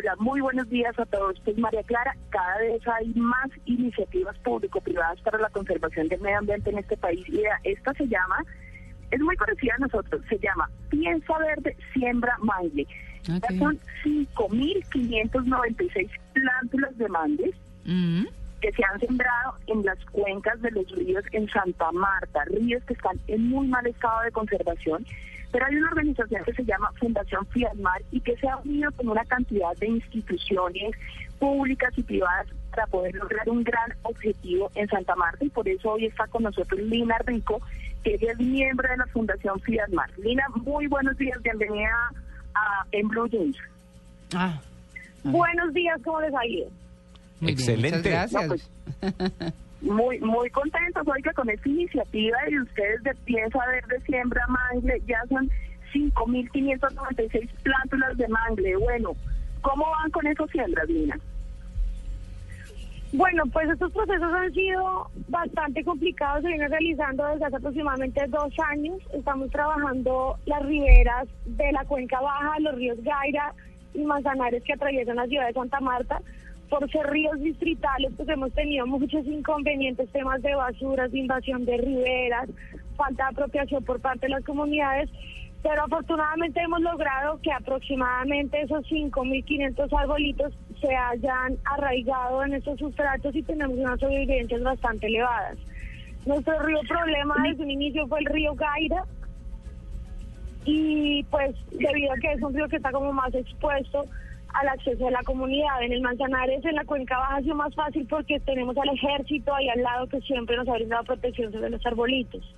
Hola, muy buenos días a todos. Pues María Clara, cada vez hay más iniciativas público-privadas para la conservación del medio ambiente en este país y esta se llama, es muy conocida a nosotros, se llama Piensa Verde, Siembra Mangle. Ya son 5.596 plántulas de mangles Mm. Que se han sembrado en las cuencas de los ríos en Santa Marta, ríos que están en muy mal estado de conservación. Pero hay una organización que se llama Fundación Fialmar y que se ha unido con una cantidad de instituciones públicas y privadas para poder lograr un gran objetivo en Santa Marta y por eso hoy está con nosotros Lina Rico, que ella es miembro de la Fundación Fialmar. Lina, muy buenos días, bienvenida a En Blue Jeans. Ah, Buenos días, ¿cómo les ha ido? Muy bien, Excelente. No, gracias. pues, muy muy contentos hoy que con esta iniciativa de ustedes de Piensa Verde Siembra Mangle ya son 5.596 plántulas de mangle. Bueno, ¿cómo van con esos siembras, Lina? Bueno, pues estos procesos han sido bastante complicados, se vienen realizando desde hace aproximadamente dos años. Estamos trabajando las riberas de la cuenca baja, los ríos Gaira y Manzanares que atraviesan la ciudad de Santa Marta. Por ser ríos distritales, pues hemos tenido muchos inconvenientes, temas de basuras, invasión de riberas, falta de apropiación por parte de las comunidades, pero afortunadamente hemos logrado que aproximadamente esos 5.500 arbolitos se hayan arraigado en estos sustratos y tenemos unas sobrevivencias bastante elevadas. Nuestro río problema desde un inicio fue el río Gaira y pues debido a que es un río que está como más expuesto al acceso de la comunidad. En el Manzanares, en la cuenca baja, ha sido más fácil porque tenemos al ejército ahí al lado que siempre nos ha brindado protección sobre los arbolitos.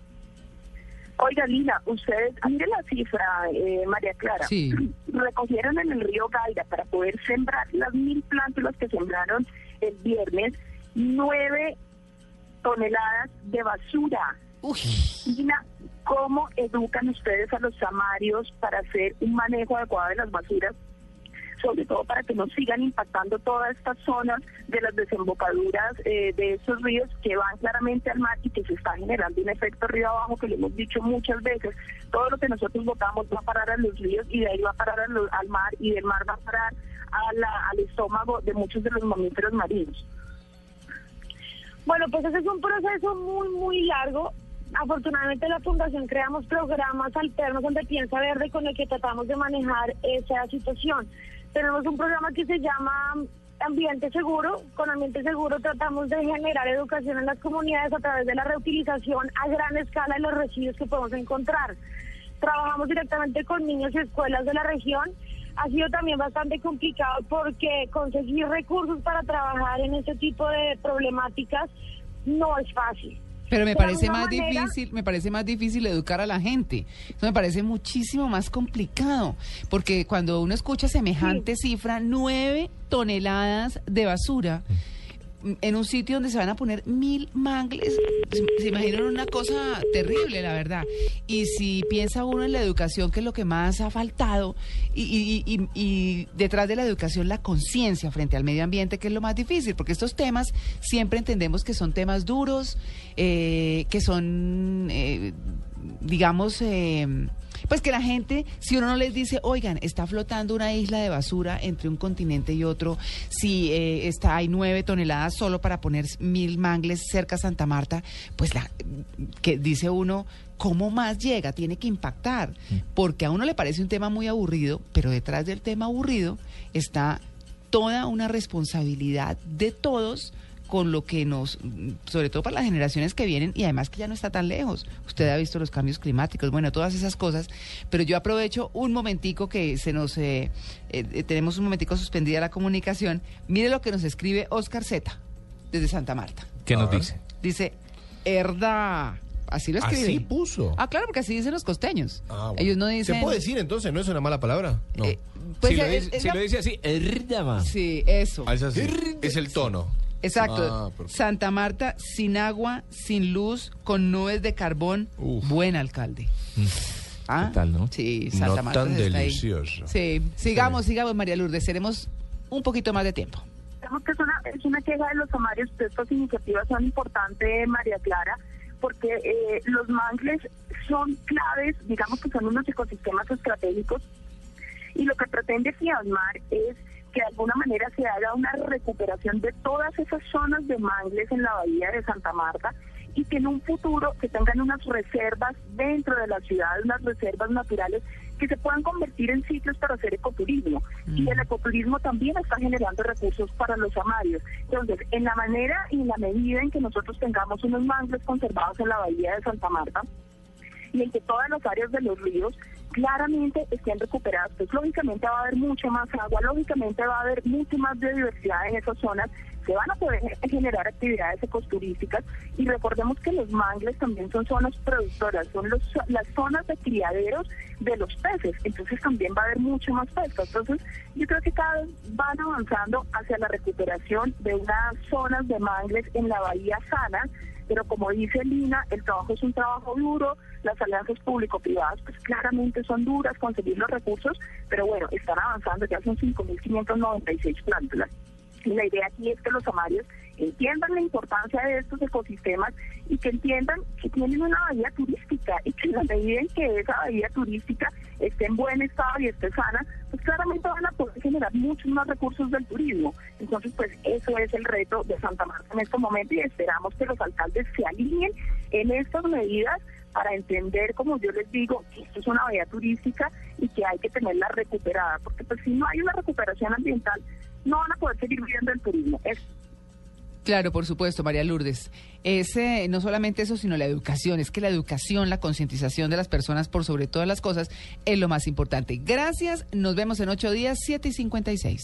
Oiga, Lina, ustedes, mire la cifra, eh, María Clara. Sí. Recogieron en el río Gaira para poder sembrar las mil plántulas que sembraron el viernes, nueve toneladas de basura. Uy, Lina, ¿cómo educan ustedes a los samarios para hacer un manejo adecuado de las basuras? Sobre todo para que no sigan impactando todas estas zonas de las desembocaduras eh, de estos ríos que van claramente al mar y que se está generando un efecto río abajo que lo hemos dicho muchas veces. Todo lo que nosotros votamos va a parar a los ríos y de ahí va a parar al mar y del mar va a parar al estómago de muchos de los mamíferos marinos. Bueno, pues ese es un proceso muy, muy largo. Afortunadamente en la Fundación creamos programas alternos donde Piensa Verde con el que tratamos de manejar esa situación. Tenemos un programa que se llama Ambiente Seguro. Con Ambiente Seguro tratamos de generar educación en las comunidades a través de la reutilización a gran escala de los residuos que podemos encontrar. Trabajamos directamente con niños y escuelas de la región. Ha sido también bastante complicado porque conseguir recursos para trabajar en este tipo de problemáticas no es fácil. Pero me parece más manera- difícil, me parece más difícil educar a la gente. Eso me parece muchísimo más complicado, porque cuando uno escucha semejante cifra, nueve toneladas de basura en un sitio donde se van a poner mil mangles, se, imaginan una cosa terrible, la verdad. Y si piensa uno en la educación, que es lo que más ha faltado, y, y- y- y detrás de la educación la conciencia frente al medio ambiente, que es lo más difícil, porque estos temas siempre entendemos que son temas duros, eh, que son, eh, digamos, eh, pues que la gente, si uno no les dice, oigan, está flotando una isla de basura entre un continente y otro, si eh, está hay nueve toneladas solo para poner mil mangles cerca a Santa Marta, pues la que dice uno, ¿cómo más llega? Tiene que impactar, porque a uno le parece un tema muy aburrido, pero detrás del tema aburrido está toda una responsabilidad de todos con lo que nos, sobre todo para las generaciones que vienen y además que ya no está tan lejos. Usted ha visto los cambios climáticos, bueno, todas esas cosas, pero yo aprovecho un momentico que se nos, eh, eh, tenemos un momentico suspendida la comunicación. Mire lo que nos escribe Oscar Z desde Santa Marta. ¿Qué nos dice? Dice, herda, así lo escribe. Así puso. Ah, claro, porque así dicen los costeños. Ah, bueno. Ellos no dicen... ¿Se puede decir entonces? ¿No es una mala palabra? No. eh, pues si lo, es- dice, es si la- lo dice así, "Erdama". Sí, eso. Ah, es así. Es el tono. Exacto. Ah. Santa Marta sin agua, sin luz, con nubes de carbón. Uf. Buen alcalde. Ah, ¿Qué tal, no? Sí, Santa No Marta tan está ahí. delicioso. Sí, sigamos, sigamos, María Lourdes. Tenemos un poquito más de tiempo. Digamos que es una, es una queja de los samarios, que estas iniciativas son importantes, María Clara, porque eh, los mangles son claves, digamos que son unos ecosistemas estratégicos, y lo que pretende Fiamar es que de alguna manera se haga una recuperación de todas esas zonas de mangles en la bahía de Santa Marta y que en un futuro se tengan unas reservas dentro de la ciudad, unas reservas naturales que se puedan convertir en sitios para hacer ecoturismo. Y el ecoturismo también está generando recursos para los amarios. Entonces, en la manera y en la medida en que nosotros tengamos unos mangles conservados en la bahía de Santa Marta, y en que todas las áreas de los ríos claramente estén recuperadas. Pues lógicamente va a haber mucho más agua, lógicamente va a haber mucho más biodiversidad en esas zonas, se van a poder generar actividades ecoturísticas y recordemos que los mangles también son zonas productoras, son los, las zonas de criaderos de los peces, entonces también va a haber mucho más pesca. Entonces yo creo que cada vez van avanzando hacia la recuperación de unas zonas de mangles en la bahía sana, pero como dice Lina, el trabajo es un trabajo duro, las alianzas público-privadas pues claramente son duras conseguir los recursos, pero bueno, están avanzando, ya son 5.596 plántulas. Y la idea aquí es que los amarios entiendan la importancia de estos ecosistemas y que entiendan que tienen una bahía turística y que la medida en que esa bahía turística esté en buen estado y esté sana, claramente van a poder generar muchos más recursos del turismo. Entonces, pues eso es el reto de Santa Marta en este momento y esperamos que los alcaldes se alineen en estas medidas para entender, como yo les digo, que esto es una bahía turística y que hay que tenerla recuperada, porque pues si no hay una recuperación ambiental, no van a poder seguir viviendo el turismo. Claro, por supuesto, María Lourdes. Es no solamente eso, sino la educación. Es que la educación, la concientización de las personas por sobre todas las cosas es lo más importante. Gracias. Nos vemos en ocho días, siete y cincuenta y seis.